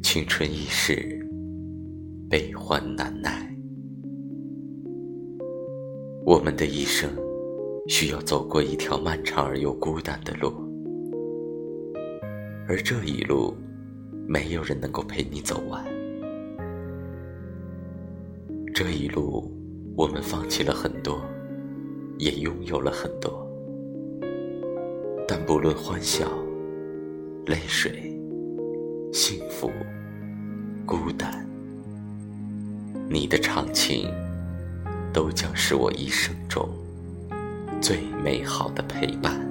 青春易逝，悲欢难耐。我们的一生需要走过一条漫长而又孤单的路，而这一路，没有人能够陪你走完。这一路，我们放弃了很多，也拥有了很多，但不论欢笑、泪水。幸福，孤单，你的长情，都将是我一生中最美好的陪伴。